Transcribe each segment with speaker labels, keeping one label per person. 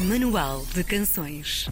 Speaker 1: Manual de Canções.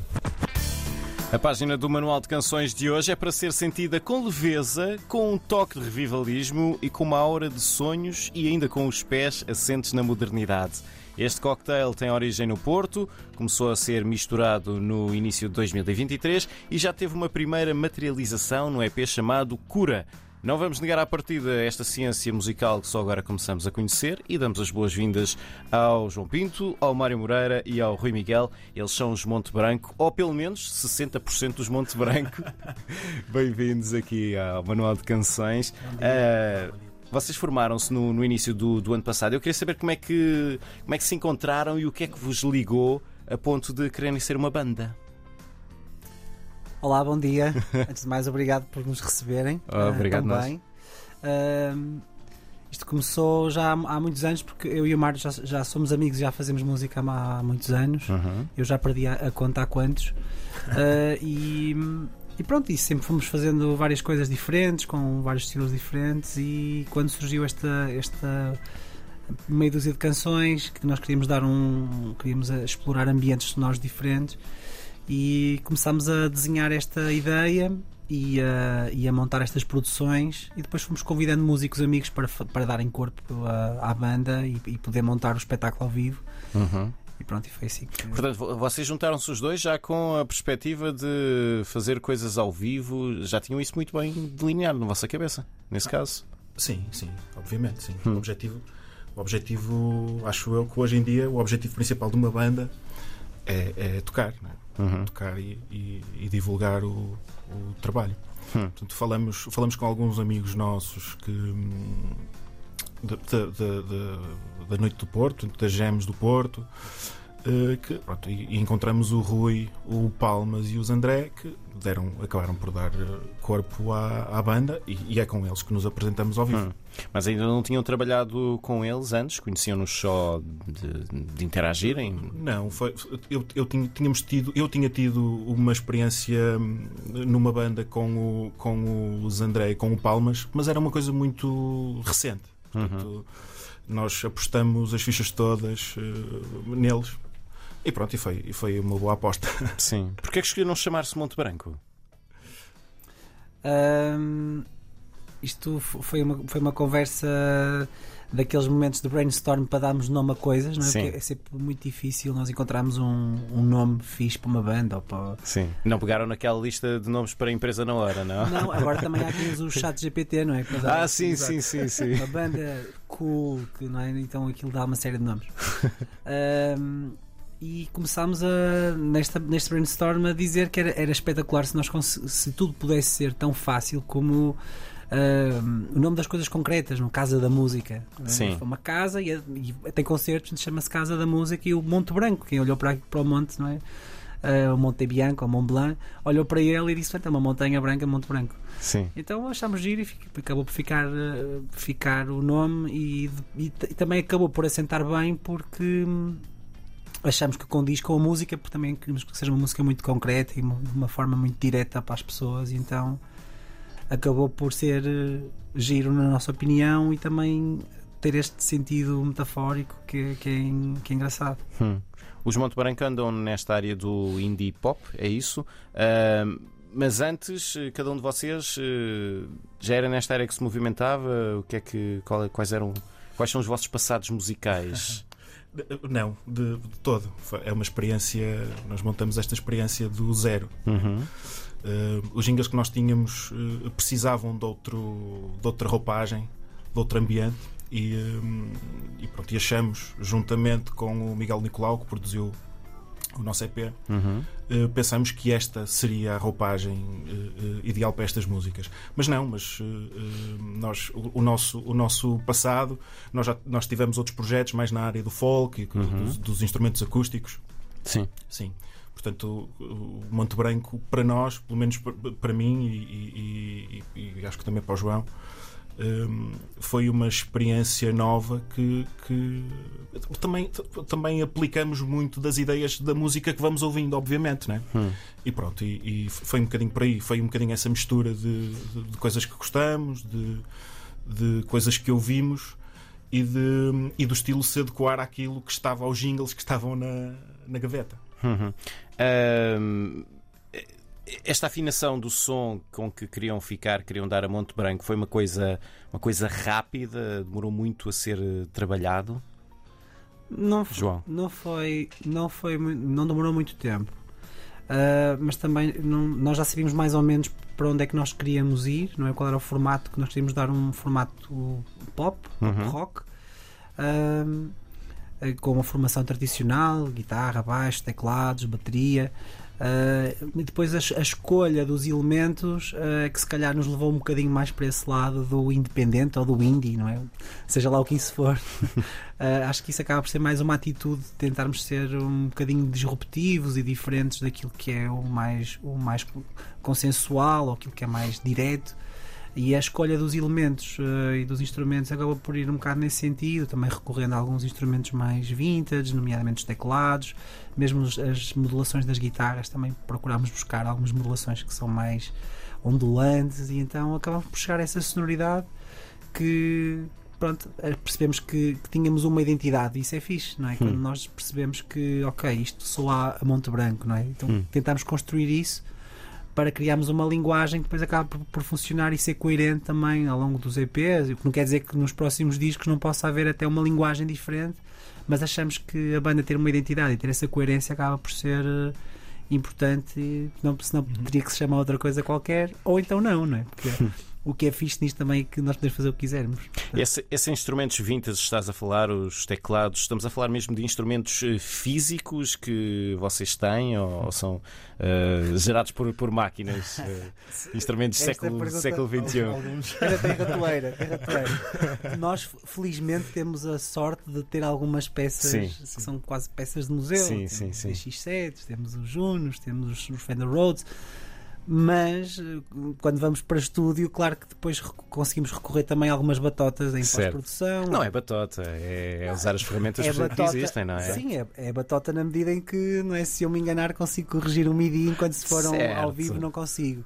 Speaker 2: A página do Manual de Canções de hoje é para ser sentida com leveza, com um toque de revivalismo e com uma aura de sonhos e ainda com os pés assentes na modernidade. Este cocktail tem origem no Porto, começou a ser misturado no início de 2023 e já teve uma primeira materialização no EP chamado Cura. Não vamos negar à partida esta ciência musical que só agora começamos a conhecer e damos as boas-vindas ao João Pinto, ao Mário Moreira e ao Rui Miguel. Eles são os Monte Branco, ou pelo menos 60% dos Monte Branco. Bem-vindos aqui ao Manual de Canções. Uh, vocês formaram-se no, no, início do, do, ano passado. Eu queria saber como é, que, como é que se encontraram e o que é que vos ligou a ponto de quererem ser uma banda.
Speaker 3: Olá, bom dia. Antes de mais, obrigado por nos receberem.
Speaker 2: Oh, obrigado,
Speaker 3: uh, também. Uh, isto começou já há, há, muitos anos, porque eu e o Mário já, já somos amigos, já fazemos música há, há muitos anos. Uhum. Eu já perdi a, a conta há quantos. Uh, e, e pronto, e sempre fomos fazendo várias coisas diferentes, com vários estilos diferentes. E quando surgiu esta, esta meia dúzia de canções que nós queríamos dar um. queríamos explorar ambientes sonoros diferentes e começámos a desenhar esta ideia e a, e a, montar estas produções e depois fomos convidando músicos amigos para, para darem corpo à, à banda e, e, poder montar o espetáculo ao vivo. Uhum. E pronto, e foi assim que...
Speaker 2: Portanto, vocês juntaram-se os dois já com a perspectiva de fazer coisas ao vivo, já tinham isso muito bem delineado na vossa cabeça, nesse caso?
Speaker 4: Sim, sim, obviamente, sim. Hum. O objetivo, o objetivo, acho eu que hoje em dia o objetivo principal de uma banda é, é tocar, é? Uhum. tocar e, e, e divulgar o, o trabalho. Uhum. Portanto, falamos, falamos com alguns amigos nossos que hum, da, da, da Noite do Porto, das Gems do Porto, eh, que, pronto, e, encontramos o Rui, o Palmas e os André que deram, acabaram por dar eh, corpo à, à banda e, e, é com eles que nos apresentamos ao vivo. Hum.
Speaker 2: Mas ainda não tinham trabalhado com eles antes? Conheciam-nos só de, de, interagirem?
Speaker 4: Não, foi, eu, eu, tinha, tínhamos tido, eu tinha tido uma experiência hum, numa banda com, o, com os André e com o Palmas, mas era uma coisa muito recente. Portanto, uhum. Nós apostamos as fichas todas uh, neles e pronto, e foi, e foi uma boa aposta.
Speaker 2: Sim. Porquê é que escolheram chamar-se Monte Branco?
Speaker 3: Um, isto foi uma, foi uma conversa daqueles momentos de brainstorm para darmos nome a coisas, não é? Sim. Porque é sempre muito difícil nós encontrarmos um, um nome fixe para uma banda ou para.
Speaker 2: Sim. Não pegaram naquela lista de nomes para a empresa na hora, não?
Speaker 3: Não, agora também há aqui os chats GPT, não é?
Speaker 2: ah, sim, sim, sim, sim.
Speaker 3: Uma banda cool, que, não é? Então aquilo dá uma série de nomes. um, e começámos a, nesta, neste brainstorm a dizer que era, era espetacular se, nós se tudo pudesse ser tão fácil como uh, o nome das coisas concretas, no Casa da Música.
Speaker 2: Sim.
Speaker 3: Uma casa e, e tem concertos, chama-se Casa da Música e o Monte Branco, quem olhou para, para o monte, não é? Uh, o Monte Bianco, o Mont Blanc, olhou para ele e disse: é uma montanha branca, Monte Branco.
Speaker 2: Sim.
Speaker 3: Então achámos giro e acabou por ficar, uh, ficar o nome e, e, e, também acabou por assentar bem porque achamos que condiz com a música, porque também queremos que seja uma música muito concreta e de uma forma muito direta para as pessoas, então acabou por ser eh, giro na nossa opinião e também ter este sentido metafórico que, que, é, que é engraçado.
Speaker 2: Hum. Os Monte Branco andam nesta área do indie pop, é isso? Uh, mas antes, eh, cada um de vocês uh, já era nesta área que se movimentava? O que é que, qual, quais eram, quais são os vossos passados musicais?
Speaker 4: Não, de, de, todo. É uma experiência. Nós montamos esta experiência do zero. Uhum. Uh, os jingles que nós tínhamos uh, precisavam de, outro, de outra roupagem, de outro ambiente. E, uh, e, pronto, e achamos, juntamente com o Miguel Nicolau, que produziu o nosso EP, uhum. uh, pensamos que esta seria a roupagem uh, ideal para estas músicas. Mas não, mas nós, o, o, nosso, o nosso passado, nós já nós tivemos outros projetos mais na área do folk uhum. dos, dos, instrumentos acústicos.
Speaker 2: Sim.
Speaker 4: Sim. Portanto, o Monte Branco, para nós, pelo menos para mim e, e, e, e acho que também para o João, um, foi uma experiência nova que, que, também, também aplicamos muito das ideias da música que vamos ouvindo, obviamente, né? Hum. E pronto, e, e, foi um bocadinho por aí, foi um bocadinho essa mistura de, de, de coisas que gostamos, de, de coisas que ouvimos e, de, e do estilo se adequar àquilo que estava aos jingles que estavam na, na gaveta.
Speaker 2: Uhum. Ahm, esta afinação do som com que queriam ficar, queriam dar a Monte Branco, foi uma coisa, uma coisa rápida, demorou muito a ser eh, trabalhado.
Speaker 3: Não,
Speaker 2: João.
Speaker 3: não foi, não foi, não demorou muito tempo. Ah, mas também não- nós já sabíamos mais ou menos para onde é que nós queríamos ir, não é? Qual era o formato que nós queríamos dar um formato pop,
Speaker 2: Uhum.
Speaker 3: rock, eh, com uma formação tradicional, guitarra, baixo, teclados, bateria. Ah, e depois a, a escolha dos elementos ah, que se calhar nos levou um bocadinho mais para esse lado do independente ou do indie, não é? Seja lá o que isso for. Uh, acho que isso acaba por ser mais uma atitude de tentarmos ser um bocadinho disruptivos e diferentes daquilo que é o mais, o mais consensual ou aquilo que é mais direto. E a escolha dos elementos uh, e dos instrumentos acaba por ir um bocado nesse sentido, também recorrendo a alguns instrumentos mais vintage, nomeadamente os teclados, mesmo as modulações das guitarras, também procuramos buscar algumas modulações que são mais ondulantes e então acabamos por chegar a essa sonoridade que pronto, percebemos que, que tínhamos uma identidade, isso é fixe, não é? Quando
Speaker 2: Hum.
Speaker 3: nós percebemos que, ok, isto soa a Monte Branco, não é? Então
Speaker 2: Hum.
Speaker 3: tentamos construir isso para criarmos uma linguagem que depois acaba por, por funcionar e ser coerente também ao longo dos EPs, o que não quer dizer que nos próximos discos não possa haver até uma linguagem diferente, mas achamos que a banda ter uma identidade e ter essa coerência acaba por ser eh, importante, não, senão teria que se chamar outra coisa qualquer, ou então não, não é? Porque o que é fixe nisto também é que nós podemos fazer o que quisermos.
Speaker 2: Esse, esses instrumentos vintage estás a falar, os teclados, estamos a falar mesmo de instrumentos eh, físicos que vocês têm ou, ou são eh, gerados por, por máquinas? eh, instrumentos do século, século XXI.
Speaker 3: Era tem ratoeira, tem ratoeira. Nós, felizmente, temos a sorte de ter algumas peças
Speaker 2: Sim,
Speaker 3: que são quase peças de museu.
Speaker 2: Sim,
Speaker 3: temos
Speaker 2: sim,
Speaker 3: os
Speaker 2: sim.
Speaker 3: X7, temos os Junos, temos os- os Fender Rhodes. Mas eh, quando vamos para estúdio, claro que depois conseguimos recorrer também a algumas batotas em pós-produção.
Speaker 2: Não é batota, é, é usar as ferramentas
Speaker 3: É
Speaker 2: que
Speaker 3: batota-
Speaker 2: existem, não é?
Speaker 3: Sim, é, é batota na medida em que, não é, se eu me enganar, consigo corrigir o MIDI, enquanto se for ao- ao vivo não consigo.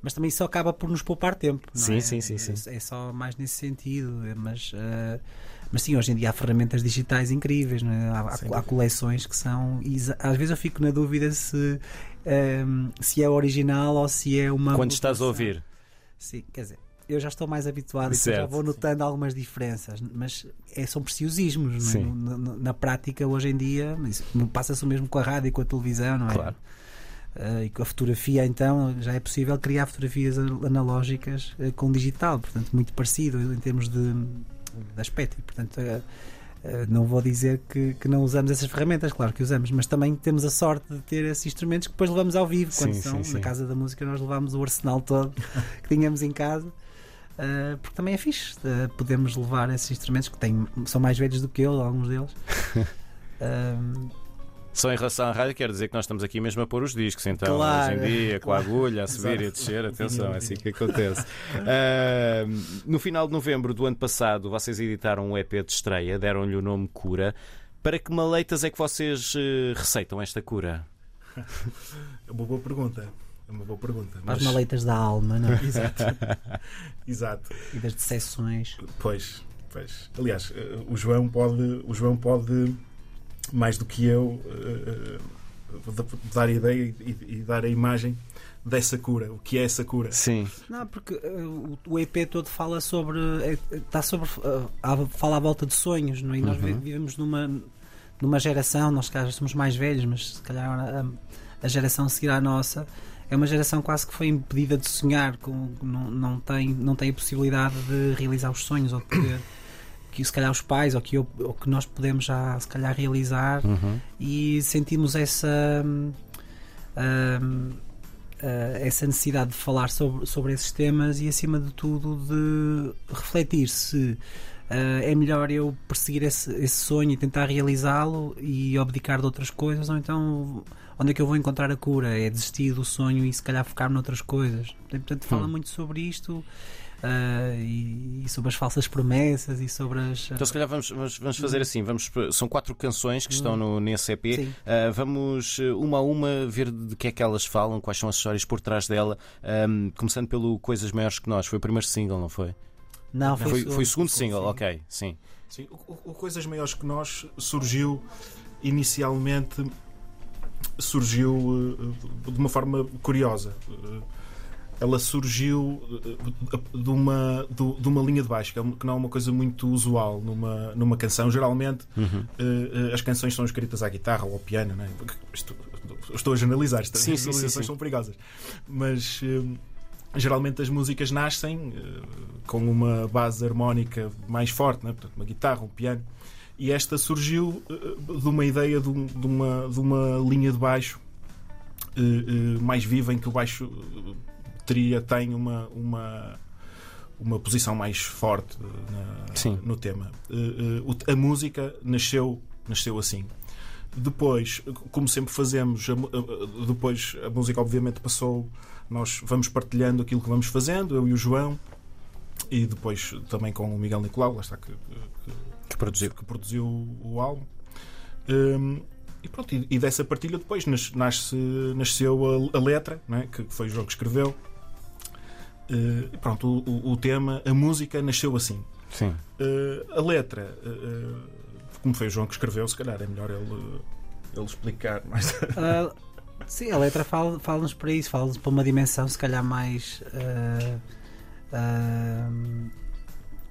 Speaker 3: Mas também isso acaba por nos poupar tempo. não
Speaker 2: Sim,
Speaker 3: é?
Speaker 2: sim, sim, sim.
Speaker 3: É só mais nesse sentido. é, Mas, eh, mas sim, hoje em dia há ferramentas digitais incríveis. é? Há, há- coleções que são. Às vezes eu fico na dúvida se, ehm, se é original ou se é uma.
Speaker 2: Quando estás a ouvir.
Speaker 3: Sim, quer dizer, eu já estou mais habituado e já vou notando algumas diferenças, mas é, são preciosismos. é?
Speaker 2: Sim.
Speaker 3: No- no- na prática, hoje em dia, passa-se o mesmo com a rádio e com a televisão, não é?
Speaker 2: Claro.
Speaker 3: Ah, e com a fotografia, então, já é possível criar fotografias an- analógicas eh, com digital, portanto, muito parecido em termos de aspecto. E, portanto, eh, eh, não vou dizer que, que não usamos essas ferramentas, claro que usamos, mas também temos a sorte de ter esses instrumentos que depois levamos ao vivo. Quando
Speaker 2: Sim,
Speaker 3: são
Speaker 2: sim,
Speaker 3: na. Casa da Música, nós levamos o arsenal todo que tínhamos em casa. ah, porque também é fixe, ah, podemos levar esses instrumentos que têm, são mais velhos do que eu, alguns deles. Ah,
Speaker 2: Só em relação à rádio, quero dizer que nós estamos aqui mesmo a pôr os discos, então,
Speaker 3: Claro.
Speaker 2: hoje em dia, com a agulha, a subir e a descer, atenção, é assim que acontece. Ah, no final de novembro do ano passado, vocês editaram um EP de estreia, deram-lhe o nome Cura. Para que maleitas é que vocês eh, receitam esta cura?
Speaker 4: É uma boa pergunta. É uma boa pergunta.
Speaker 3: para as
Speaker 4: mas-
Speaker 3: maleitas da alma não é?
Speaker 4: Exato. Exato.
Speaker 3: e das decepções.
Speaker 4: Pois, pois. Aliás, eh, o João pode, o João pode mais do que eu eh, eh, dar a ideia e, e dar a imagem dessa cura. O que é essa cura?
Speaker 2: Sim.
Speaker 3: Não, porque eh, o, o EP todo fala sobre. Está sobre. eh, fala à volta de sonhos, não é? E nós
Speaker 2: Uhum.
Speaker 3: vivemos numa, numa geração, nós se calhar somos mais velhos, mas se calhar a, a geração a seguir à nossa é uma geração quase que foi impedida de sonhar, com, não, não, tem, não tem a possibilidade de realizar os sonhos ou de poder. Que se calhar os pais ou que, eu, ou que nós podemos já se calhar realizar
Speaker 2: Uhum.
Speaker 3: e sentimos essa hum, hum, eh, essa necessidade de falar sobre, sobre esses temas e acima de tudo de refletir se eh, é melhor eu perseguir esse, esse sonho e tentar realizá-lo e abdicar de outras coisas ou então onde é que eu vou encontrar a cura? É desistir do sonho e se calhar focar noutras coisas. Portanto, fala
Speaker 2: Hum.
Speaker 3: muito sobre isto eh, e, e sobre as falsas promessas e sobre as.
Speaker 2: Então, se calhar, vamos, vamos, vamos fazer assim: vamos, são quatro canções que estão no, nesse EP.
Speaker 3: Sim.
Speaker 2: Ah, vamos uma a uma ver de que é que elas falam, quais são as histórias por trás dela. Ahm, começando pelo Coisas Maiores que Nós, foi o primeiro single, não foi?
Speaker 3: Não, foi,
Speaker 2: Foi,
Speaker 3: o
Speaker 2: foi o segundo
Speaker 3: sim.
Speaker 2: single, ok, sim.
Speaker 4: Sim, o, o- o Coisas Maiores que Nós surgiu inicialmente surgiu uh, de uma forma curiosa. Uh, ela surgiu de uma, de uma linha de baixo, é que não é uma coisa muito usual numa, numa canção. Geralmente uhum. as canções são escritas à guitarra ou ao piano, não é? Isto, estou a generalizar, estas
Speaker 2: sim, generalizações sim, sim,
Speaker 4: são perigosas. Mas geralmente as músicas nascem com uma base harmónica mais forte, é? Portanto, uma guitarra, um piano. E esta surgiu de uma ideia de, um, uma, de uma linha de baixo mais viva, em que o baixo teria, tem uma, uma, uma posição mais forte na, no tema. a música nasceu, nasceu assim. Depois, como sempre fazemos, a, depois a música obviamente passou, nós vamos partilhando aquilo que vamos fazendo, eu e o João, e depois também com o Miguel Nicolau, lá está que, que
Speaker 2: que produziu,
Speaker 4: que produziu o álbum. Um, e pronto, e, e, dessa partilha depois nasce, nasceu a, a letra, é? que foi o João que escreveu. Uh, pronto, o, o, tema, a música nasceu assim.
Speaker 2: Sim.
Speaker 4: Uh, a letra, uh, como foi o João que escreveu, se calhar é melhor ele, ele explicar mais.
Speaker 3: sim, a letra fala-nos fala para isso, fala-nos para uma dimensão, se calhar mais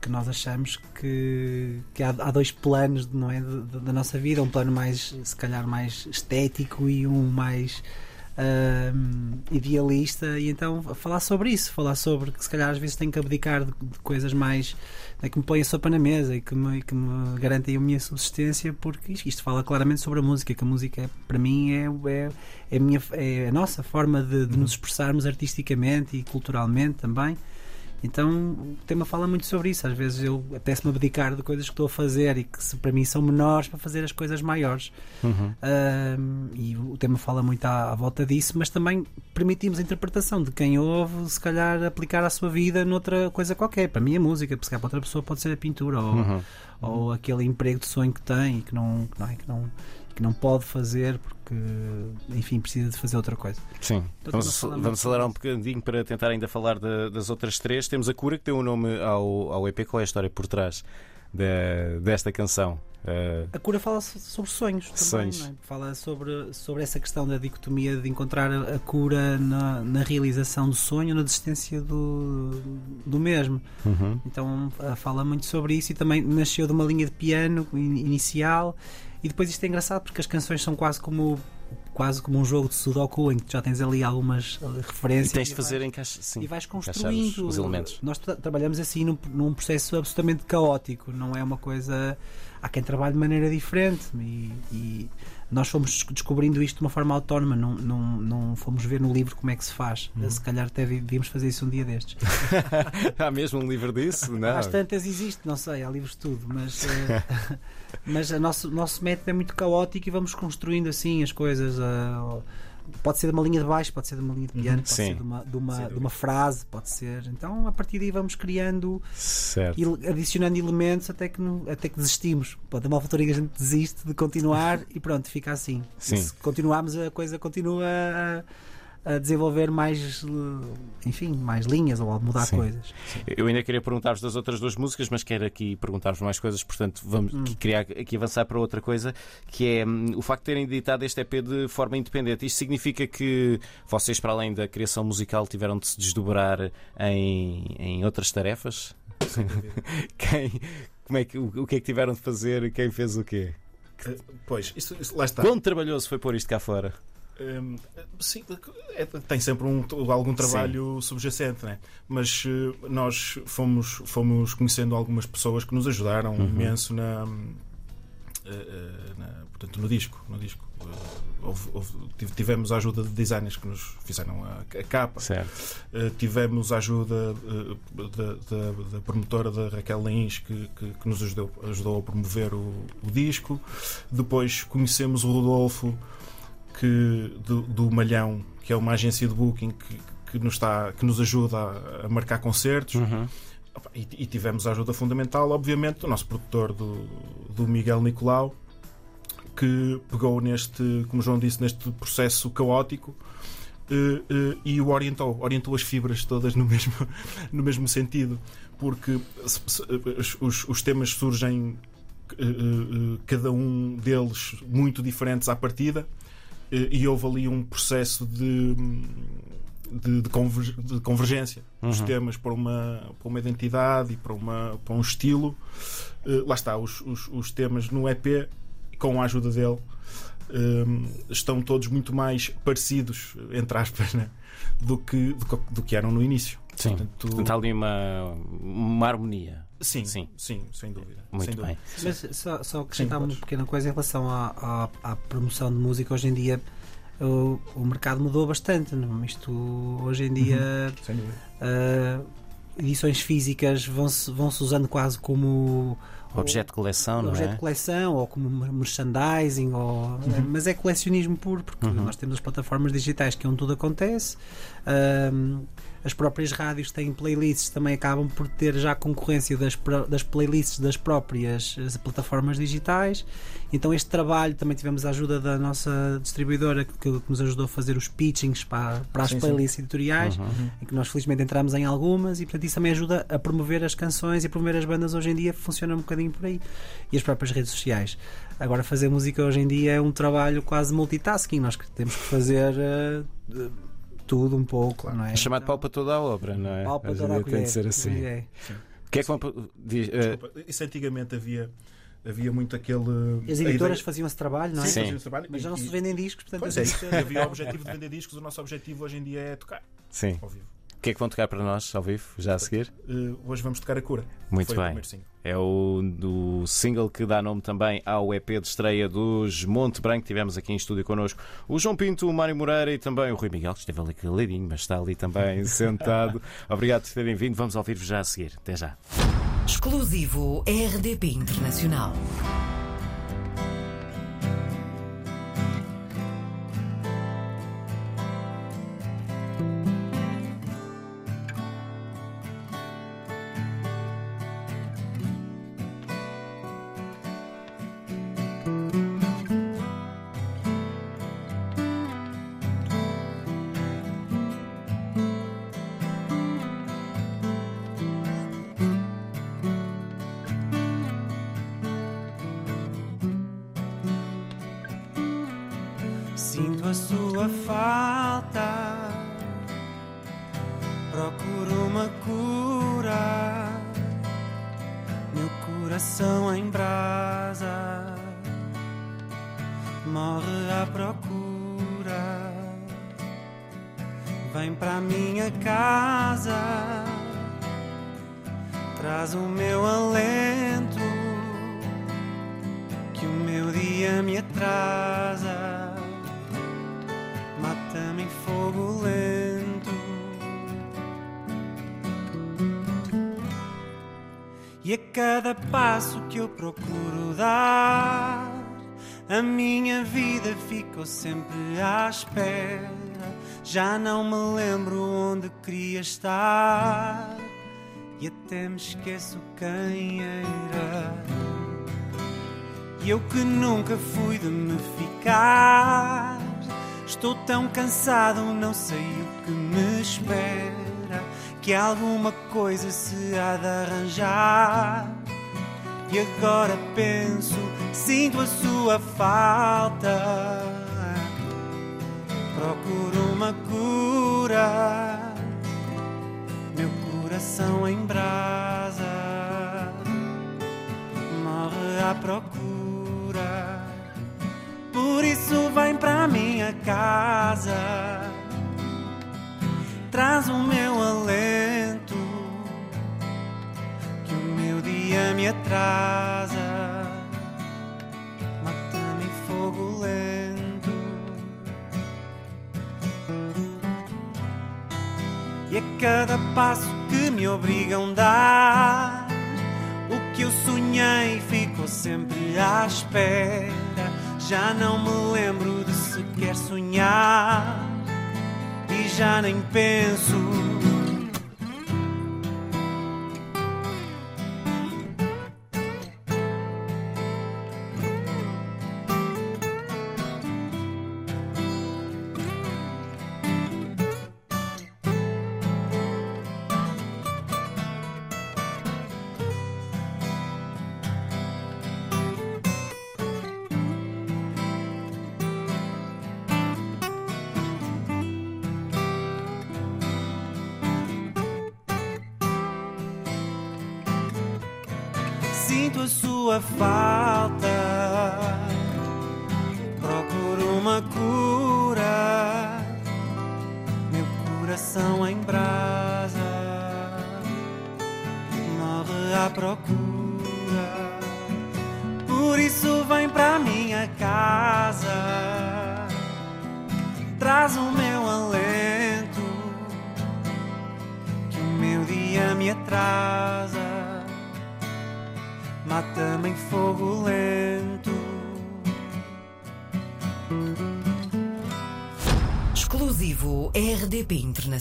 Speaker 3: que nós achamos que, que há, há dois planos não é, da nossa vida, um plano mais, se calhar, mais estético e um mais uh, idealista, e então falar sobre isso, falar sobre que se calhar às vezes tenho que abdicar de, de coisas mais né, que me põem a sopa na mesa e que me, que me garantem a minha subsistência, porque isto, isto, fala claramente sobre a música, que a música para mim é, é, é, a, minha, é a nossa forma de, de nos expressarmos artisticamente e culturalmente também. Então o tema fala muito sobre isso. Às vezes eu apetece-me abdicar de coisas que estou a fazer e que se, para mim são menores para fazer as coisas maiores. Uhum. Uh, e o tema fala muito à, à, volta disso, mas também permitimos a interpretação de quem ouve, se calhar aplicar a sua vida noutra coisa qualquer. Para mim a música, porque se calhar para outra pessoa pode ser a pintura ou, uhum. ou aquele emprego de sonho que tem e que não, que não, é, que não que não pode fazer porque, enfim, precisa de fazer outra coisa.
Speaker 2: Sim, então, vamos, vamos acelerar um bocadinho para tentar ainda falar de, das outras três. Temos a Cura, que deu o um nome ao, ao EP. Qual é a história por trás de, desta canção?
Speaker 3: Uh... A cura fala sobre sonhos também, sonhos. É? fala sobre, sobre essa questão da dicotomia de encontrar a cura na, na realização do sonho, na desistência do, do mesmo. Uhum. Então fala muito sobre isso e também nasceu de uma linha de piano inicial e depois isto é engraçado porque as canções são quase como quase como um jogo de Sudoku em que já tens ali algumas referências.
Speaker 2: E tens de fazer encaixe, sim,
Speaker 3: e vais construindo
Speaker 2: os elementos.
Speaker 3: Nós tra trabalhamos assim num, num, processo absolutamente caótico, não é uma coisa. Há quem trabalhe de maneira diferente e, e nós fomos descobrindo isto de uma forma autónoma, não, não, não fomos ver no livro como é que se faz. Uhum. Se calhar até devíamos fazer isso um dia destes.
Speaker 2: há mesmo um livro disso? Não.
Speaker 3: Às tantas existe, não sei, há livros de tudo, mas, uh, mas o nosso, nosso método é muito caótico e vamos construindo assim as coisas. Uh, pode ser de uma linha de baixo, pode ser de uma linha de piano, uhum. pode Sim. ser de uma, de, uma, de uma frase, pode ser. Então, a partir daí vamos criando,
Speaker 2: certo.
Speaker 3: adicionando elementos até que, até que desistimos. Pode ter uma altura que a gente desiste de continuar e pronto, fica assim.
Speaker 2: Sim.
Speaker 3: Se continuarmos, a coisa continua a a desenvolver mais, enfim, mais linhas ou a mudar Sim. coisas.
Speaker 2: Sim. Eu ainda queria perguntar-vos das outras duas músicas, mas quero aqui perguntar-vos mais coisas, portanto, vamos hum. queria aqui avançar para outra coisa, que é hum, o facto de terem editado este EP de forma independente. Isto significa que vocês, para além da criação musical, tiveram de se desdobrar em, em outras tarefas? Quem, como é que, o, o que é que tiveram de fazer? Quem fez o quê?
Speaker 4: Uh, pois, isso, isso, lá está.
Speaker 2: Quão trabalhoso foi pôr isto cá fora?
Speaker 4: Hum, sim, é, tem sempre um, algum trabalho sim. subjacente, né? mas uh, nós fomos, fomos conhecendo algumas pessoas que nos ajudaram uhum. imenso na, uh, na, portanto, no disco. No disco. Houve, houve, tivemos a ajuda de designers que nos fizeram a, a capa, tivemos a ajuda da, da, da, promotora da Raquel Lins que, que, que, nos ajudou, ajudou a promover o, o disco. Depois conhecemos o Rodolfo que, do, do Malhão, que é uma agência de booking que, que, nos, está, que nos ajuda a, a marcar concertos. Uhum. E, e, tivemos a ajuda fundamental, obviamente, do nosso produtor, do, do Miguel Nicolau, que pegou neste, como João disse, neste processo caótico uh, uh, e o orientou, orientou as fibras todas no mesmo, no mesmo sentido, porque os, os temas surgem uh, cada um deles muito diferentes à partida eh, e houve ali um processo de, de, de conver- de convergência dos temas para uma, para uma identidade e para, uma, para um estilo. Eh, lá está, os, os, os temas no EP, com a ajuda dele, eh, estão todos muito mais parecidos, entre aspas, né, do, que, do, que- do que eram no início.
Speaker 2: Sim.
Speaker 4: Portanto,
Speaker 2: Portanto, há ali uma, uma harmonia.
Speaker 4: Sim,
Speaker 2: Sim.
Speaker 4: sim, sem dúvida.
Speaker 2: Muito
Speaker 4: sem dúvida.
Speaker 2: bem.
Speaker 3: Mas só, só acrescentar uma pequena coisa em relação à, à, à promoção de música. Hoje em dia o, o mercado mudou bastante. Não? Isto hoje em dia
Speaker 4: dúvida.
Speaker 3: ah, edições físicas vão-se vão -se usando quase como
Speaker 2: Objeto de coleção, não
Speaker 3: objeto
Speaker 2: é?
Speaker 3: de coleção ou como merchandising, ou, mas é colecionismo puro, porque nós temos as plataformas digitais que é onde tudo acontece. Ahm, as próprias rádios têm playlists, também acabam por ter já concorrência das, das playlists das próprias eh, plataformas digitais. Então, este trabalho também tivemos a ajuda da nossa distribuidora que, que nos ajudou a fazer os pitchings para, para as
Speaker 4: Sim, sim.
Speaker 3: playlists editoriais,
Speaker 2: Uhum.
Speaker 3: em que nós felizmente entramos em algumas e, portanto, isso também ajuda a promover as canções e a promover as bandas hoje em dia, funciona um bocadinho por aí. E as próprias redes sociais. Agora, fazer música hoje em dia é um trabalho quase multitasking, nós temos que fazer eh, tudo um pouco, não é?
Speaker 2: É chamado pau para toda a obra, não é?
Speaker 3: Pau para toda a
Speaker 2: tem de ser assim.
Speaker 3: É.
Speaker 2: O que é que vão. Diz, eh,
Speaker 4: Desculpa, isso antigamente havia, havia muito aquele.
Speaker 3: As editoras faziam esse trabalho, não é?
Speaker 4: Sim, faziam trabalho
Speaker 3: Mas já não se vendem discos, portanto
Speaker 4: Pois é,
Speaker 3: editoras-
Speaker 4: havia o objetivo de vender discos, o nosso objetivo hoje em dia é tocar
Speaker 2: sim.
Speaker 4: ao vivo.
Speaker 2: O que é que vão tocar para nós ao vivo, já a seguir?
Speaker 4: Uh, hoje vamos tocar a cura.
Speaker 2: Muito
Speaker 4: Foi o
Speaker 2: bem.
Speaker 4: single.
Speaker 2: É o do single que dá nome também ao EP de estreia dos Monte Branco. Tivemos aqui em estúdio connosco o João Pinto, o Mário Moreira e também o Rui Miguel, que esteve ali caladinho, mas está ali também sentado. Obrigado por terem vindo. Vamos ouvir-vos já a seguir. Até já.
Speaker 1: Exclusivo RDP Internacional.
Speaker 3: Sua falta, procuro uma cura. Meu coração em brasa morre à procura. Vem para minha casa, traz o meu alento que o meu dia me atrasa. E a cada passo que eu procuro dar, a minha vida ficou sempre à espera. Já não me lembro onde queria estar, e até me esqueço quem era. E eu que nunca fui de me ficar. Estou tão cansado, não sei o que me espera. Que alguma coisa se há de arranjar. E agora penso, sinto a sua falta. Procuro uma cura. Meu coração em brasa morre à procura. Por isso vem para minha casa, traz o meu atrasa, mata-me em fogo lento. E a cada passo que me obrigam a dar, o que eu sonhei ficou sempre à espera. Já não me lembro de sequer sonhar e já nem penso. Sua falta. Procuro uma cura, meu coração em brasa morre à procura.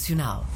Speaker 1: Internacional.